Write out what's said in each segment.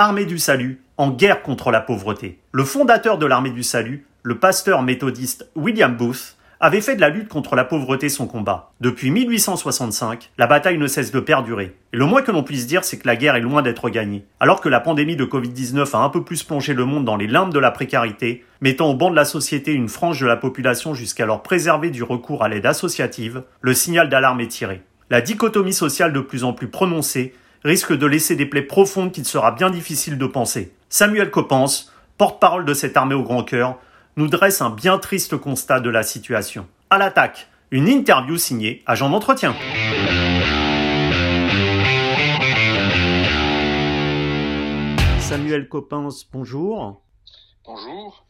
Armée du Salut, en guerre contre la pauvreté. Le fondateur de l'Armée du Salut, le pasteur méthodiste William Booth, avait fait de la lutte contre la pauvreté son combat. Depuis 1865, la bataille ne cesse de perdurer. Et le moins que l'on puisse dire, c'est que la guerre est loin d'être gagnée. Alors que la pandémie de Covid-19 a un peu plus plongé le monde dans les limbes de la précarité, mettant au banc de la société une frange de la population jusqu'alors préservée du recours à l'aide associative, le signal d'alarme est tiré. La dichotomie sociale de plus en plus prononcée risque de laisser des plaies profondes qu'il sera bien difficile de penser. Samuel Coppens, porte-parole de cette armée au grand cœur, nous dresse un bien triste constat de la situation. À l'attaque, une interview signée Agent d'entretien. Samuel Coppens, bonjour. Bonjour.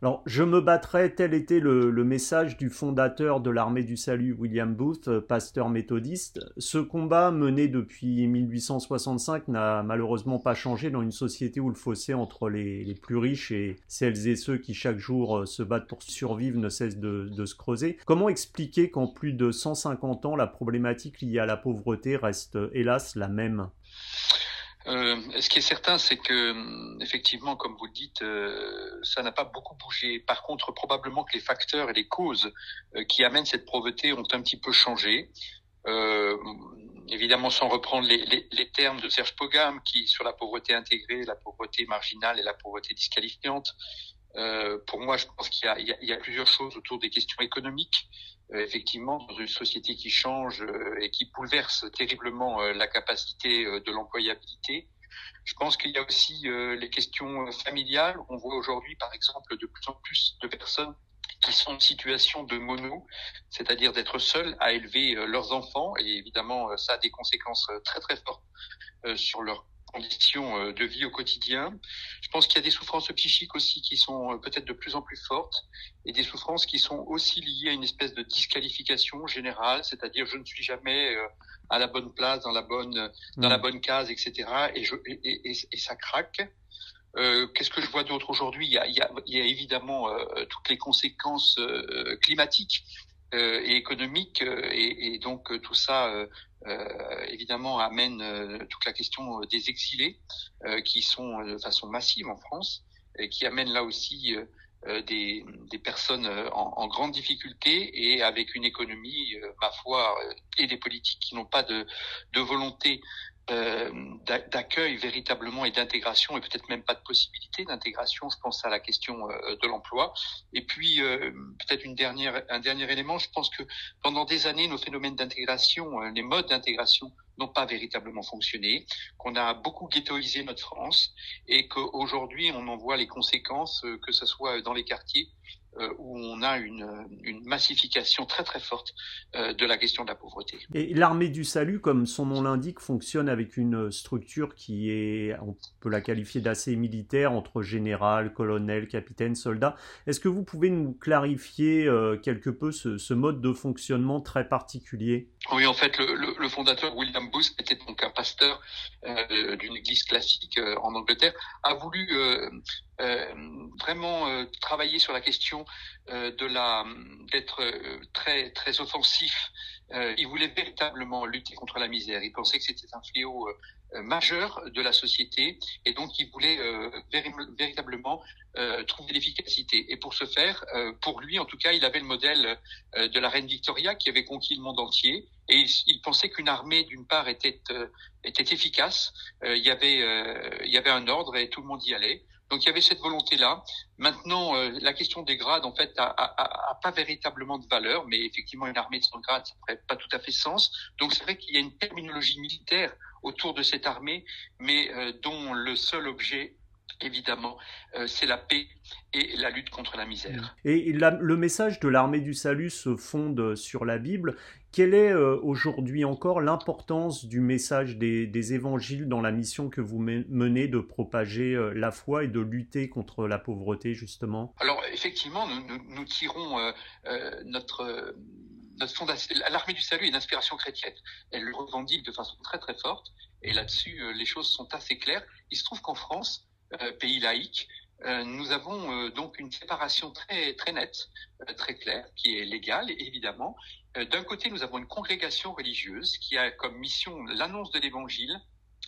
Alors, je me battrai, tel était le, message du fondateur de l'armée du salut, William Booth, euh, pasteur méthodiste. Ce combat mené depuis 1865 n'a malheureusement pas changé dans une société où le fossé entre les, plus riches et celles et ceux qui chaque jour euh, se battent pour survivre ne cesse de, de se creuser. Comment expliquer qu'en plus de 150 ans, la problématique liée à la pauvreté reste hélas la même? Euh, ce qui est certain, c'est que hum, effectivement, comme vous le dites, euh, ça n'a pas beaucoup bougé. Par contre, probablement que les facteurs et les causes euh, qui amènent cette pauvreté ont un petit peu changé. évidemment, sans reprendre les, termes de Serge Pogam, qui sur la pauvreté intégrée, la pauvreté marginale et la pauvreté disqualifiante. pour moi, je pense qu'il y a, plusieurs choses autour des questions économiques. Euh, effectivement, dans une société qui change euh, et qui bouleverse terriblement euh, la capacité de l'employabilité, je pense qu'il y a aussi les questions familiales. On voit aujourd'hui, par exemple, de plus en plus de personnes qui sont en situation de mono, c'est-à-dire d'être seules à élever leurs enfants. Et évidemment, ça a des conséquences très très fortes sur leur conditions euh, de vie au quotidien. Je pense qu'il y a des souffrances psychiques aussi qui sont euh, peut-être de plus en plus fortes et des souffrances qui sont aussi liées à une espèce de disqualification générale, c'est-à-dire je ne suis jamais euh, à la bonne place, dans la bonne, dans la mm. bonne case, etc. Et, je, et, et, ça craque. Euh, Qu'est-ce que je vois d'autre aujourd'hui? Il, il, il, y a évidemment euh, toutes les conséquences euh, climatiques et économiques, et, et, donc tout ça euh, évidemment amène euh, toute la question euh, des exilés qui sont de façon massive en France et qui amène là aussi des, personnes en, en, grande difficulté et avec une économie, ma foi, et des politiques qui n'ont pas de, volonté euh, d'accueil véritablement et d'intégration et peut-être même pas de possibilité d'intégration. Je pense à la question euh, de l'emploi. Et puis euh, peut-être une dernière, un dernier élément. Je pense que pendant des années, nos phénomènes d'intégration, les modes d'intégration n'ont pas véritablement fonctionné, qu'on a beaucoup ghettoisé notre France et qu'aujourd'hui on en voit les conséquences, que ce soit dans les quartiers euh, où on a une, une, massification très très forte euh, de la question de la pauvreté. Et l'armée du salut, comme son nom l'indique, fonctionne avec une structure qui est, on peut la qualifier d'assez militaire, entre général, colonel, capitaine, soldat. Est-ce que vous pouvez nous clarifier euh, quelque peu ce, ce, mode de fonctionnement très particulier? Oui, en fait, le, le, le, fondateur William Booth était donc un pasteur euh, d'une église classique en Angleterre, a voulu euh, vraiment euh, travailler sur la question euh, de la d'être très très offensif. il voulait véritablement lutter contre la misère. Il pensait que c'était un fléau majeur de la société et donc il voulait véritablement trouver l'efficacité. Et pour ce faire, pour lui en tout cas, il avait le modèle de la reine Victoria qui avait conquis le monde entier et il, il pensait qu'une armée d'une part était était efficace. il y avait il y avait un ordre et tout le monde y allait. Donc il y avait cette volonté-là. Maintenant, euh, la question des grades, en fait, a, pas véritablement de valeur, mais effectivement, une armée de 100 grades, ça ferait pas tout à fait sens. Donc c'est vrai qu'il y a une terminologie militaire autour de cette armée, mais euh, dont le seul objet évidemment, euh, c'est la paix et la lutte contre la misère. Et le message de l'armée du salut se fonde sur la Bible. Quelle est euh, aujourd'hui encore l'importance du message des, évangiles dans la mission que vous menez de propager euh, la foi et de lutter contre la pauvreté, justement? Alors, effectivement, nous, tirons euh, notre fondation, l'armée du salut est une inspiration chrétienne. Elle le revendique de façon très très forte, et là-dessus, les choses sont assez claires. Il se trouve qu'en France, pays laïque, nous avons donc une séparation très très nette, très claire, qui est légale évidemment, euh, d'un côté, nous avons une congrégation religieuse qui a comme mission l'annonce de l'évangile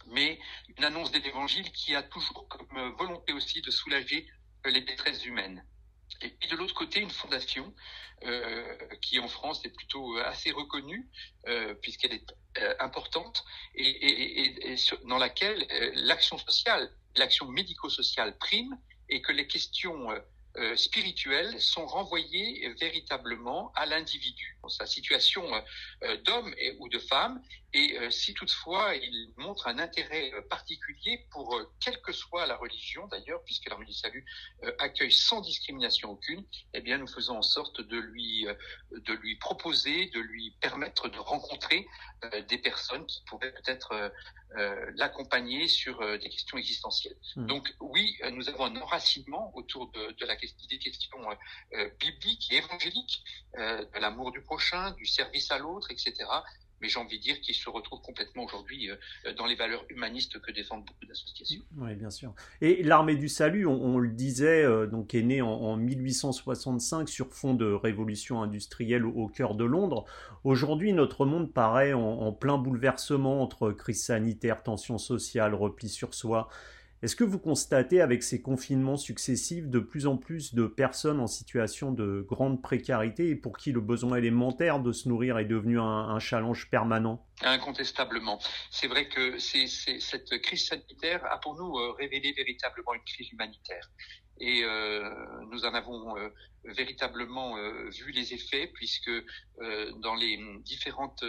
mais une annonce de l'Évangile qui a toujours comme volonté aussi de soulager les détresses humaines. Et puis de l'autre côté, une fondation euh, qui en France est plutôt assez reconnue, euh, puisqu'elle est euh, importante, et, dans laquelle euh, l'action sociale, l'action médico-sociale prime, et que les questions euh, spirituelles sont renvoyées véritablement à l'individu, sa situation euh, d'homme ou de femme, et euh, si toutefois il montre un intérêt particulier pour quelle que soit la religion d'ailleurs, puisque l'armée du salut accueille sans discrimination aucune, eh bien nous faisons en sorte de lui de lui proposer, de lui permettre de rencontrer des personnes qui pourraient peut-être l'accompagner sur des questions existentielles. Mmh. Donc oui, nous avons un enracinement autour de, de la des questions euh, euh, bibliques et évangéliques, euh, de l'amour du prochain, du service à l'autre, etc mais j'ai envie de dire qu'il se retrouve complètement aujourd'hui dans les valeurs humanistes que défendent beaucoup d'associations. Oui, bien sûr. Et l'armée du salut, on, le disait, donc est née en, 1865 sur fond de révolution industrielle au, cœur de Londres. Aujourd'hui, notre monde paraît en, en plein bouleversement entre crise sanitaire, tension sociale, repli sur soi. Est-ce que vous constatez avec ces confinements successifs de plus en plus de personnes en situation de grande précarité et pour qui le besoin élémentaire de se nourrir est devenu un, challenge permanent? Incontestablement. C'est vrai que cette crise sanitaire a pour nous euh, révélé véritablement une crise humanitaire et euh, nous en avons euh, véritablement vu les effets puisque dans les différentes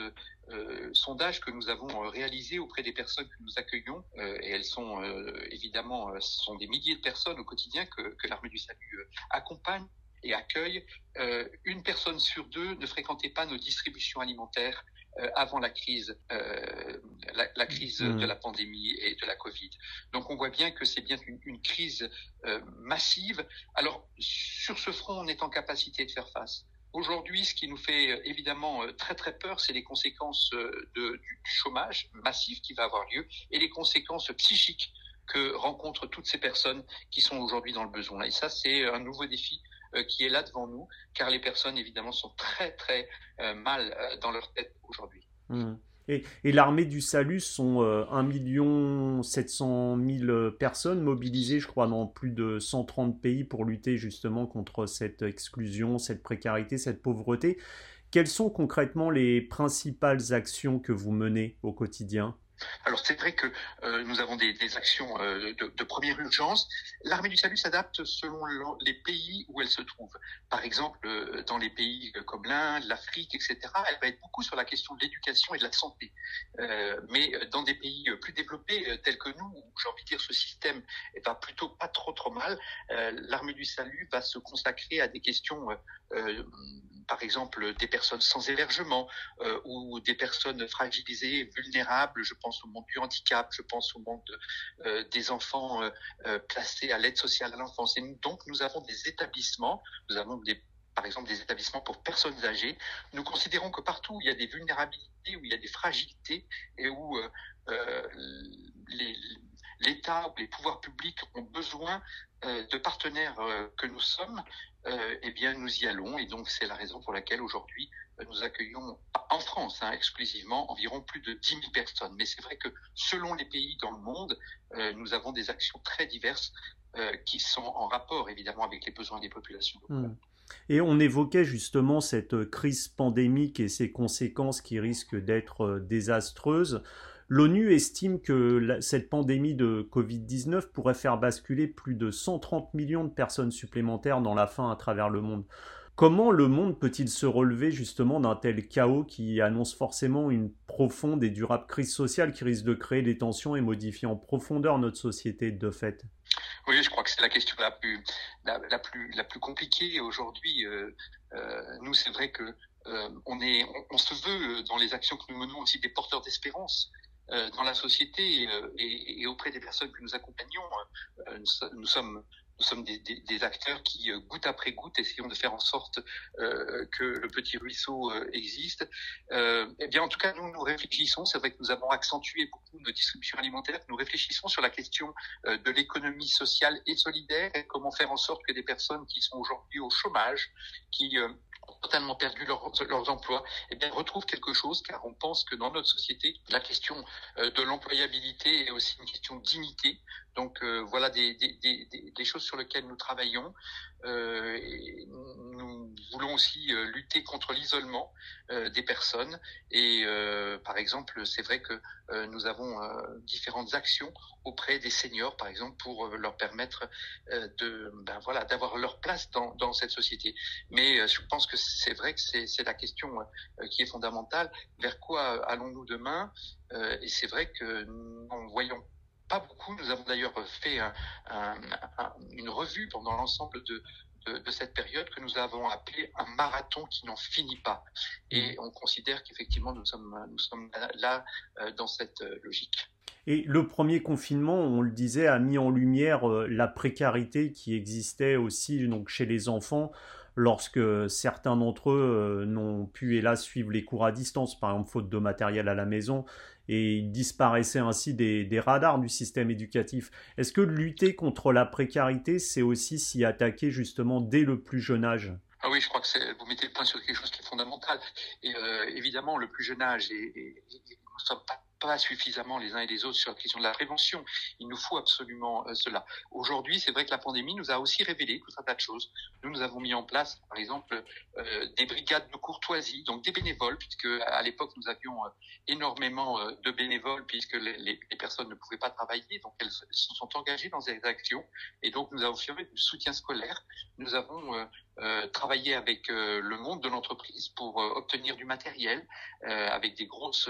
sondages que nous avons réalisés auprès des personnes que nous accueillons et elles sont évidemment ce sont des milliers de personnes au quotidien que, que l'armée du salut accompagne et accueille, une personne sur deux ne fréquentait pas nos distributions alimentaires euh, avant la crise, euh, la, la, crise de mm. la pandémie et de la Covid. Donc on voit bien que c'est bien une, une crise euh, massive. Alors sur ce front, on est en capacité de faire face. Aujourd'hui, ce qui nous fait évidemment très très peur, c'est les conséquences de, du, chômage massif qui va avoir lieu et les conséquences psychiques que rencontrent toutes ces personnes qui sont aujourd'hui dans le besoin. Et ça, c'est un nouveau défi euh, qui est là devant nous, car les personnes, évidemment, sont très, très euh, mal euh, dans leur tête aujourd'hui. Mmh. Et, l'armée du salut sont 1 700 000 personnes mobilisées, je crois, dans plus de 130 pays pour lutter justement contre cette exclusion, cette précarité, cette pauvreté. Quelles sont concrètement les principales actions que vous menez au quotidien? Alors c'est vrai que euh, nous avons des, actions euh, de, première urgence. L'armée du salut s'adapte selon les pays où elle se trouve. Par exemple, euh, dans les pays comme l'Inde, l'Afrique, etc., elle va être beaucoup sur la question de l'éducation et de la santé. mais dans des pays plus développés tels que nous, où j'ai envie de dire ce système va plutôt pas trop trop mal, l'armée du salut va se consacrer à des questions par exemple des personnes sans hébergement ou des personnes fragilisées, vulnérables. Je pense au monde du handicap, je pense au monde euh, des enfants euh, placés à l'aide sociale à l'enfance. Et donc nous avons des établissements, nous avons des par exemple des établissements pour personnes âgées. Nous considérons que partout où il y a des vulnérabilités, où il y a des fragilités et où l'État ou les pouvoirs publics ont besoin de partenaires que nous sommes, euh, eh bien, nous y allons. Et donc, c'est la raison pour laquelle aujourd'hui, euh, nous accueillons en France hein, exclusivement environ plus de 10 000 personnes. Mais c'est vrai que selon les pays dans le monde, euh, nous avons des actions très diverses qui sont en rapport évidemment avec les besoins des populations. Mmh. Et on évoquait justement cette crise pandémique et ses conséquences qui risquent d'être désastreuses. L'ONU estime que cette pandémie de Covid-19 pourrait faire basculer plus de 130 millions de personnes supplémentaires dans la faim à travers le monde. Comment le monde peut-il se relever justement d'un tel chaos qui annonce forcément une profonde et durable crise sociale qui risque de créer des tensions et modifier en profondeur notre société de fait? Oui, je crois que c'est la question la plus, la, plus, la plus compliquée aujourd'hui. Euh, euh, nous, c'est vrai que euh, on, est, on, se veut dans les actions que nous menons aussi des porteurs d'espérance. Euh, dans la société euh, et, et, auprès des personnes que nous accompagnons. Euh, nous, sommes nous sommes des, des, des, acteurs qui, goutte après goutte, essayons de faire en sorte euh, que le petit ruisseau euh, existe. Euh, eh bien, en tout cas, nous, nous réfléchissons. C'est vrai que nous avons accentué beaucoup nos distributions alimentaires. Nous réfléchissons sur la question de l'économie sociale et solidaire et comment faire en sorte que des personnes qui sont aujourd'hui au chômage, qui totalement perdu leurs emplois, eh bien, retrouvent quelque chose, car on pense que dans notre société, la question de l'employabilité est aussi une question de. Donc voilà des, des, des, des, choses sur lesquelles nous travaillons. Euh, nous voulons aussi euh, lutter contre l'isolement euh, des personnes. Et par exemple, c'est vrai que nous avons différentes actions auprès des seniors, par exemple, pour leur permettre de, ben voilà, d'avoir leur place dans, dans cette société. Mais je pense que c'est vrai que c'est la question qui est fondamentale. Vers quoi allons-nous demain? Et c'est vrai que nous voyons pas beaucoup. Nous avons d'ailleurs fait une revue pendant l'ensemble de, de, cette période que nous avons appelé un marathon qui n'en finit pas. Et mmh. on considère qu'effectivement nous sommes, nous sommes là euh, dans cette euh, logique. Et le premier confinement, on le disait, a mis en lumière euh, la précarité qui existait aussi donc chez les enfants lorsque certains d'entre eux n'ont pu hélas suivre les cours à distance, par exemple faute de matériel à la maison, et il disparaissait ainsi des, radars du système éducatif. Est-ce que lutter contre la précarité, c'est aussi s'y attaquer justement dès le plus jeune âge? Ah oui, je crois que vous mettez le point sur quelque chose qui est fondamental. Et euh, évidemment, le plus jeune âge, et, et, nous ne sommes pas pas suffisamment les uns et les autres sur la question de la prévention. Il nous faut absolument euh, cela. Aujourd'hui, c'est vrai que la pandémie nous a aussi révélé tout un tas de choses. Nous, nous avons mis en place, par exemple, euh, des brigades de courtoisie, donc des bénévoles, puisque à l'époque nous avions euh, énormément de bénévoles, puisque les, les, personnes ne pouvaient pas travailler, donc elles se sont engagées dans des actions, et donc nous avons fait du soutien scolaire. Nous avons travaillé avec le monde de l'entreprise pour obtenir du matériel, avec des grosses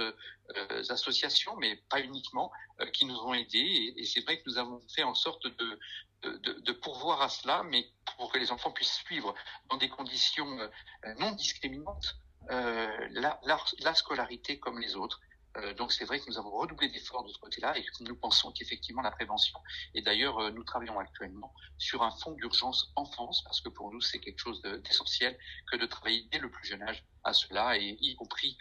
associations mais pas uniquement, euh, qui nous ont aidés. Et, c'est vrai que nous avons fait en sorte de, de, pourvoir à cela, mais pour que les enfants puissent suivre dans des conditions euh, non discriminantes euh, la, la, scolarité comme les autres. Donc c'est vrai que nous avons redoublé d'efforts de ce côté-là et nous pensons qu'effectivement la prévention, et d'ailleurs nous travaillons actuellement sur un fonds d'urgence enfance, parce que pour nous c'est quelque chose d'essentiel que de travailler dès le plus jeune âge à cela, et y compris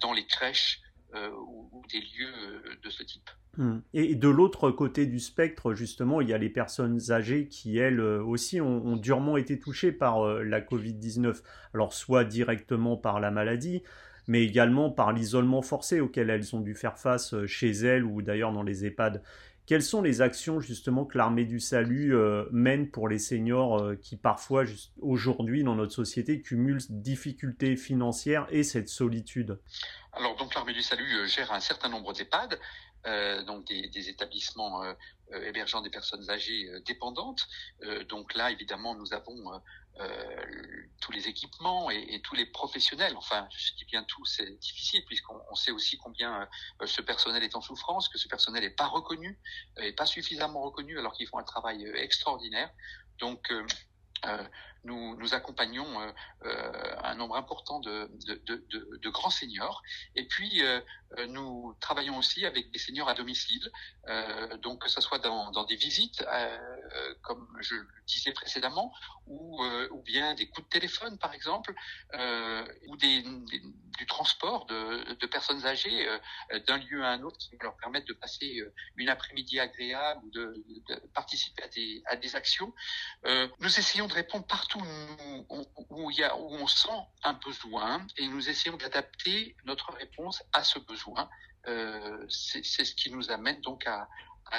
dans les crèches, euh, ou, des lieux euh, de ce type. Hmm. Et de l'autre côté du spectre, justement, il y a les personnes âgées qui, elles euh, aussi, ont, durement été touchées par la Covid-19. Alors, soit directement par la maladie, mais également par l'isolement forcé auquel elles ont dû faire face chez elles ou d'ailleurs dans les EHPAD. Quelles sont les actions justement que l'armée du salut mène pour les seniors qui parfois aujourd'hui dans notre société cumulent difficultés financières et cette solitude? Alors donc l'armée du salut euh, gère un certain nombre d'EHPAD, euh, donc des, établissements euh, hébergeant des personnes âgées dépendantes. donc là, évidemment, nous avons tous les équipements et, tous les professionnels. Enfin, je dis bien tout, c'est difficile puisqu'on sait aussi combien ce personnel est en souffrance, que ce personnel n'est pas reconnu, et pas suffisamment reconnu alors qu'ils font un travail extraordinaire. Donc euh, nous, nous accompagnons euh, euh, un nombre important de, grands seniors. Et puis, nous travaillons aussi avec des seniors à domicile, donc que ce soit dans, des visites, comme je le disais précédemment, ou, bien des coups de téléphone, par exemple, ou du transport de, de personnes âgées d'un lieu à un autre qui leur permettent de passer une après-midi agréable ou de, participer à des, à des actions. nous essayons de répondre partout où, on sent un besoin et nous essayons d'adapter notre réponse à ce besoin. Euh, c'est ce qui nous amène donc à,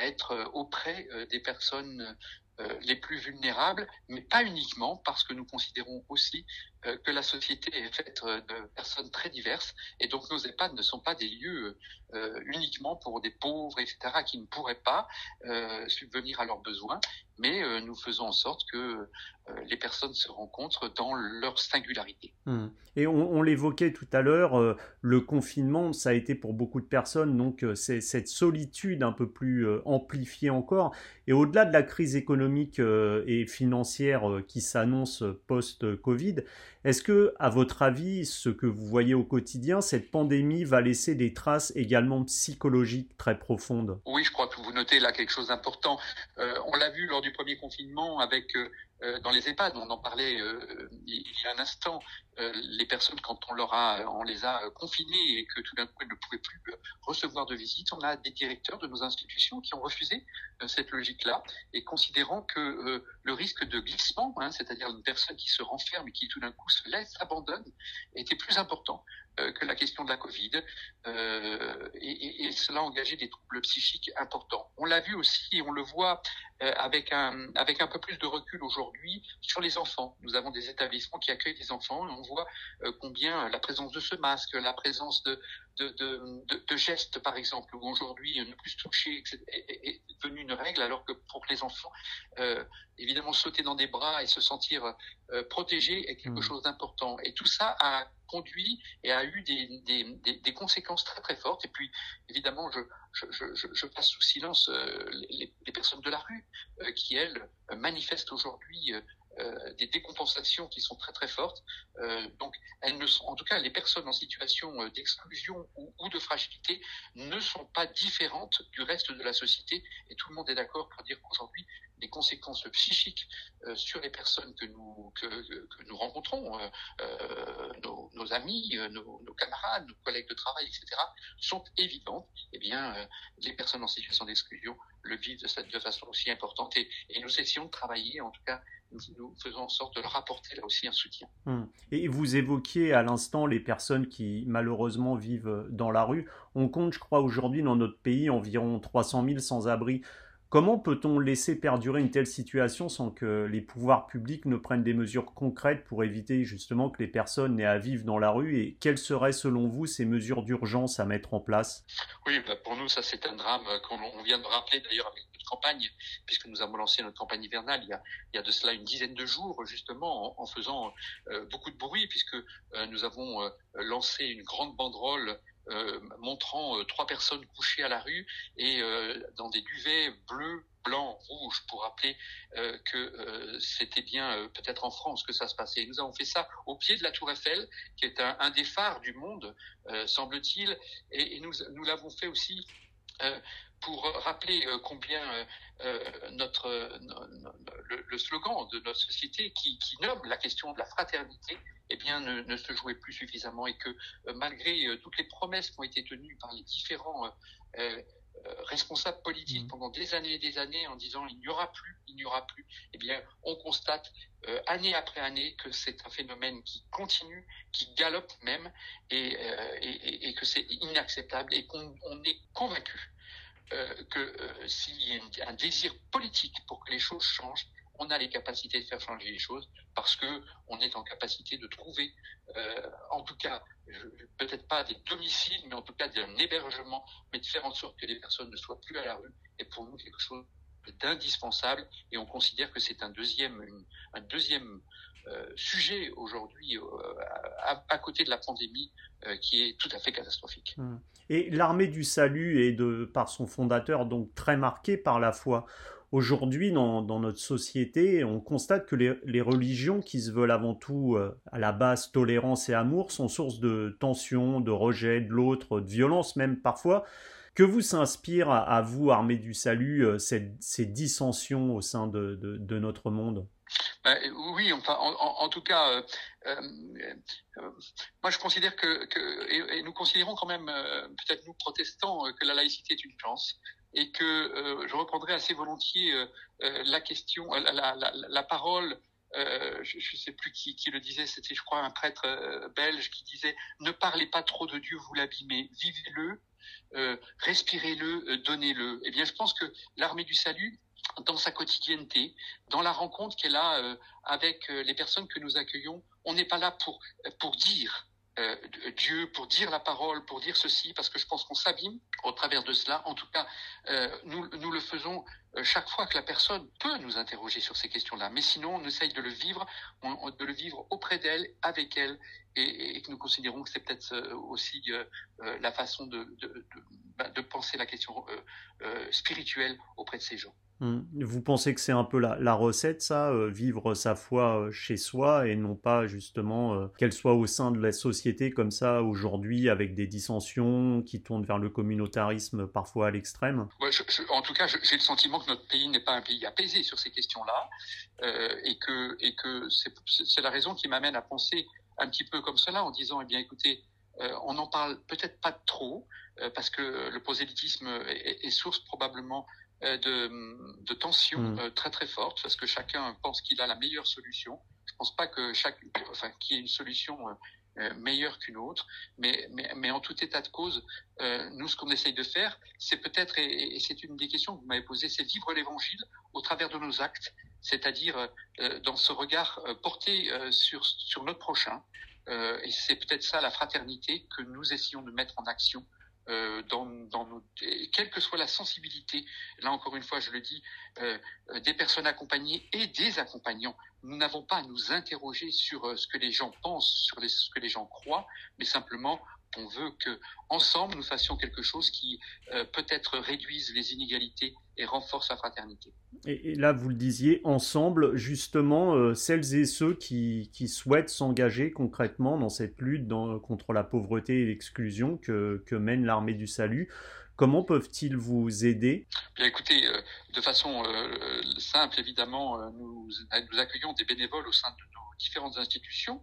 être auprès euh, des personnes euh, les plus vulnérables, mais pas uniquement parce que nous considérons aussi euh, que la société est faite euh, de personnes très diverses et donc nos EHPAD ne sont pas des lieux uniquement pour des pauvres, etc., qui ne pourraient pas subvenir à leurs besoins, mais nous faisons en sorte que les personnes se rencontrent dans leur singularité. Mmh. Et on, l'évoquait tout à l'heure, le confinement, ça a été pour beaucoup de personnes, donc c'est cette solitude un peu plus amplifiée encore. Et au-delà de la crise économique et financière qui s'annonce post-Covid, est-ce que, à votre avis, ce que vous voyez au quotidien, cette pandémie va laisser des traces également psychologiques très profondes? Oui, je crois que vous notez là quelque chose d'important. Euh, on l'a vu lors du premier confinement avec euh, euh, dans les EHPAD, on en parlait il y a un instant, les personnes quand on les a confinées et que tout d'un coup elles ne pouvaient plus recevoir de visite, on a des directeurs de nos institutions qui ont refusé cette logique-là et considérant que le risque de glissement, hein, c'est-à-dire une personne qui se renferme et qui tout d'un coup se laissent, abandonnent, était plus important que la question de la Covid. Et, et, cela a engagé des troubles psychiques importants. On l'a vu aussi, on le voit avec un, avec un peu plus de recul aujourd'hui sur les enfants. Nous avons des établissements qui accueillent des enfants et on voit combien la présence de ce masque, la présence de, de, de, de, gestes, par exemple, où aujourd'hui ne plus toucher est, est, devenu une règle, alors que pour les enfants, euh, évidemment, sauter dans des bras et se sentir euh, protégé est quelque mmh. chose d'important. Et tout ça a conduit et a eu des, des, des, conséquences très très fortes. Et puis, évidemment, je, je, je, passe sous silence euh, les, les, personnes de la rue euh, qui, elles, manifestent aujourd'hui euh, des décompensations qui sont très très fortes. Euh, donc, elles ne sont, en tout cas, les personnes en situation euh, d'exclusion ou, de fragilité ne sont pas différentes du reste de la société. Et tout le monde est d'accord pour dire qu'aujourd'hui, les conséquences psychiques sur les personnes que nous que, nous rencontrons, nos, amis, nos, camarades, nos collègues de travail, etc., sont évidentes. Eh bien, les personnes en situation d'exclusion le vivent de, de façon aussi importante. Et nous essayons de travailler, en tout cas, nous faisons en sorte de leur apporter là aussi un soutien. Hum. Et vous évoquiez à l'instant les personnes qui malheureusement vivent dans la rue. On compte, je crois, aujourd'hui dans notre pays environ 300 000 sans-abri. Comment peut-on laisser perdurer une telle situation sans que les pouvoirs publics ne prennent des mesures concrètes pour éviter justement que les personnes n'aient à vivre dans la rue? Et quelles seraient selon vous ces mesures d'urgence à mettre en place? Oui, bah pour nous, ça c'est un drame qu'on vient de rappeler d'ailleurs avec notre campagne, puisque nous avons lancé notre campagne hivernale il y a, de cela une dizaine de jours, justement, en, faisant euh, beaucoup de bruit, puisque euh, nous avons euh, lancé une grande banderole euh, montrant euh, trois personnes couchées à la rue et euh, dans des duvets bleus, blancs, rouges pour rappeler que c'était bien peut-être en France que ça se passait. Nous avons fait ça au pied de la Tour Eiffel, qui est un, des phares du monde, semble-t-il, et, nous l'avons fait aussi pour rappeler combien notre le, le, slogan de notre société qui, qui nomme la question de la fraternité eh bien, ne, ne, se jouait plus suffisamment et que euh, malgré euh, toutes les promesses qui ont été tenues par les différents euh, responsables politiques mmh. pendant des années et des années en disant il n'y aura plus, il n'y aura plus, eh bien, on constate euh, année après année que c'est un phénomène qui continue, qui galope même, et, euh, et, et que c'est inacceptable et qu'on est convaincu euh, que s'il y a un désir politique pour que les choses changent, on a les capacités de faire changer les choses parce que on est en capacité de trouver, euh, en tout cas, peut-être pas des domiciles, mais en tout cas un hébergement, mais de faire en sorte que les personnes ne soient plus à la rue est pour nous quelque chose d'indispensable et on considère que c'est un deuxième, un deuxième euh, sujet aujourd'hui euh, à, côté de la pandémie euh, qui est tout à fait catastrophique. Mmh. Et l'armée du salut est par son fondateur donc très marquée par la foi. Aujourd'hui, dans, notre société, on constate que les, religions qui se veulent avant tout euh, à la base tolérance et amour sont source de tension, de rejet de l'autre, de violence même parfois. Que vous s'inspire à, vous, armée du salut, euh, ces, dissensions au sein de notre monde? Ben, oui, enfin, en, tout cas, euh, euh, moi je considère que, et, nous considérons quand même, peut-être nous protestants, que la laïcité est une chance et que euh, je reprendrai assez volontiers euh, euh la question, la, parole. Euh, je ne sais plus qui, qui le disait, c'était je crois un prêtre belge qui disait ne parlez pas trop de Dieu, vous l'abîmez, vivez-le, respirez-le, donnez-le. Eh bien, je pense que l'armée du salut dans sa quotidienneté, dans la rencontre qu'elle a euh, avec les personnes que nous accueillons. On n'est pas là pour, pour dire euh, Dieu, pour dire la parole, pour dire ceci, parce que je pense qu'on s'abîme au travers de cela. En tout cas, euh, nous, nous le faisons euh, chaque fois que la personne peut nous interroger sur ces questions-là. Mais sinon, on essaye de le vivre, de le vivre auprès d'elle, avec elle, et, et, que nous considérons que c'est peut-être euh, aussi euh, la façon de, de, de, bah, de, penser la question euh, spirituelle auprès de ces gens. Hum. Vous pensez que c'est un peu la, recette, ça, euh, vivre sa foi euh, chez soi et non pas justement euh, qu'elle soit au sein de la société comme ça aujourd'hui avec des dissensions qui tournent vers le communautarisme parfois à l'extrême? En tout cas, j'ai le sentiment que notre pays n'est pas un pays apaisé sur ces questions-là et que, c'est la raison qui m'amène à penser un petit peu comme cela en disant, eh bien écoutez, on n'en parle peut-être pas trop euh, parce que le prosélytisme est, est source probablement euh, de, de tensions mmh. très très fortes parce que chacun pense qu'il a la meilleure solution Je pense pas que chaque, enfin, qu'il y ait une solution meilleure qu'une autre, mais, mais, mais, en tout état de cause, nous, ce qu'on essaye de faire, c'est peut-être, et, et c'est une des questions que vous m'avez posées, c'est vivre l'Évangile au travers de nos actes, c'est-à-dire dans ce regard porté sur, sur notre prochain, euh, et c'est peut-être ça la fraternité que nous essayons de mettre en action euh, dans, dans nos, quelle que soit la sensibilité, là encore une fois, je le dis, euh, des personnes accompagnées et des accompagnants. Nous n'avons pas à nous interroger sur ce que les gens pensent, sur ce que les gens croient, mais simplement on veut que ensemble nous fassions quelque chose qui euh, peut-être réduise les inégalités et renforce la fraternité. Et, là, vous le disiez, ensemble, justement, euh, celles et ceux qui, qui souhaitent s'engager concrètement dans cette lutte contre la pauvreté et l'exclusion que, que mène l'armée du salut, Comment peuvent-ils vous aider? Écoutez, euh, de façon simple, évidemment, nous, nous, accueillons des bénévoles au sein de nos différentes institutions,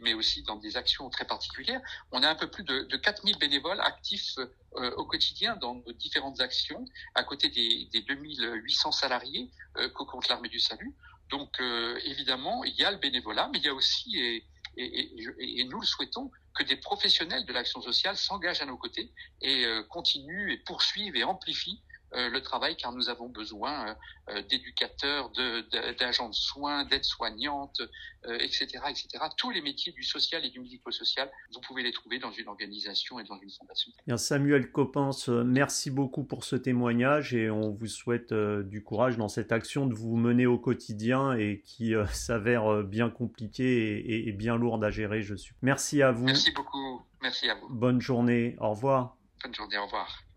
mais aussi dans des actions très particulières. On a un peu plus de, de 4000 bénévoles actifs euh, au quotidien dans nos différentes actions, à côté des, des 2800 salariés euh, que compte l'armée du salut. Donc euh, évidemment, il y a le bénévolat, mais il y a aussi, et, et, nous le souhaitons, que des professionnels de l'action sociale s'engagent à nos côtés et continuent et poursuivent et amplifient euh, le travail car nous avons besoin euh, euh, d'éducateurs, d'agents de, soins, d'aides-soignantes, etc., etc. Tous les métiers du social et du médico-social, vous pouvez les trouver dans une organisation et dans une fondation. Bien, Samuel Coppens, merci beaucoup pour ce témoignage et on vous souhaite du courage dans cette action de vous mener au quotidien et qui s'avère bien compliquée et, et bien lourde à gérer, je suis. Merci à vous. Merci beaucoup. Merci à vous. Bonne journée. Au revoir. Bonne journée. Au revoir.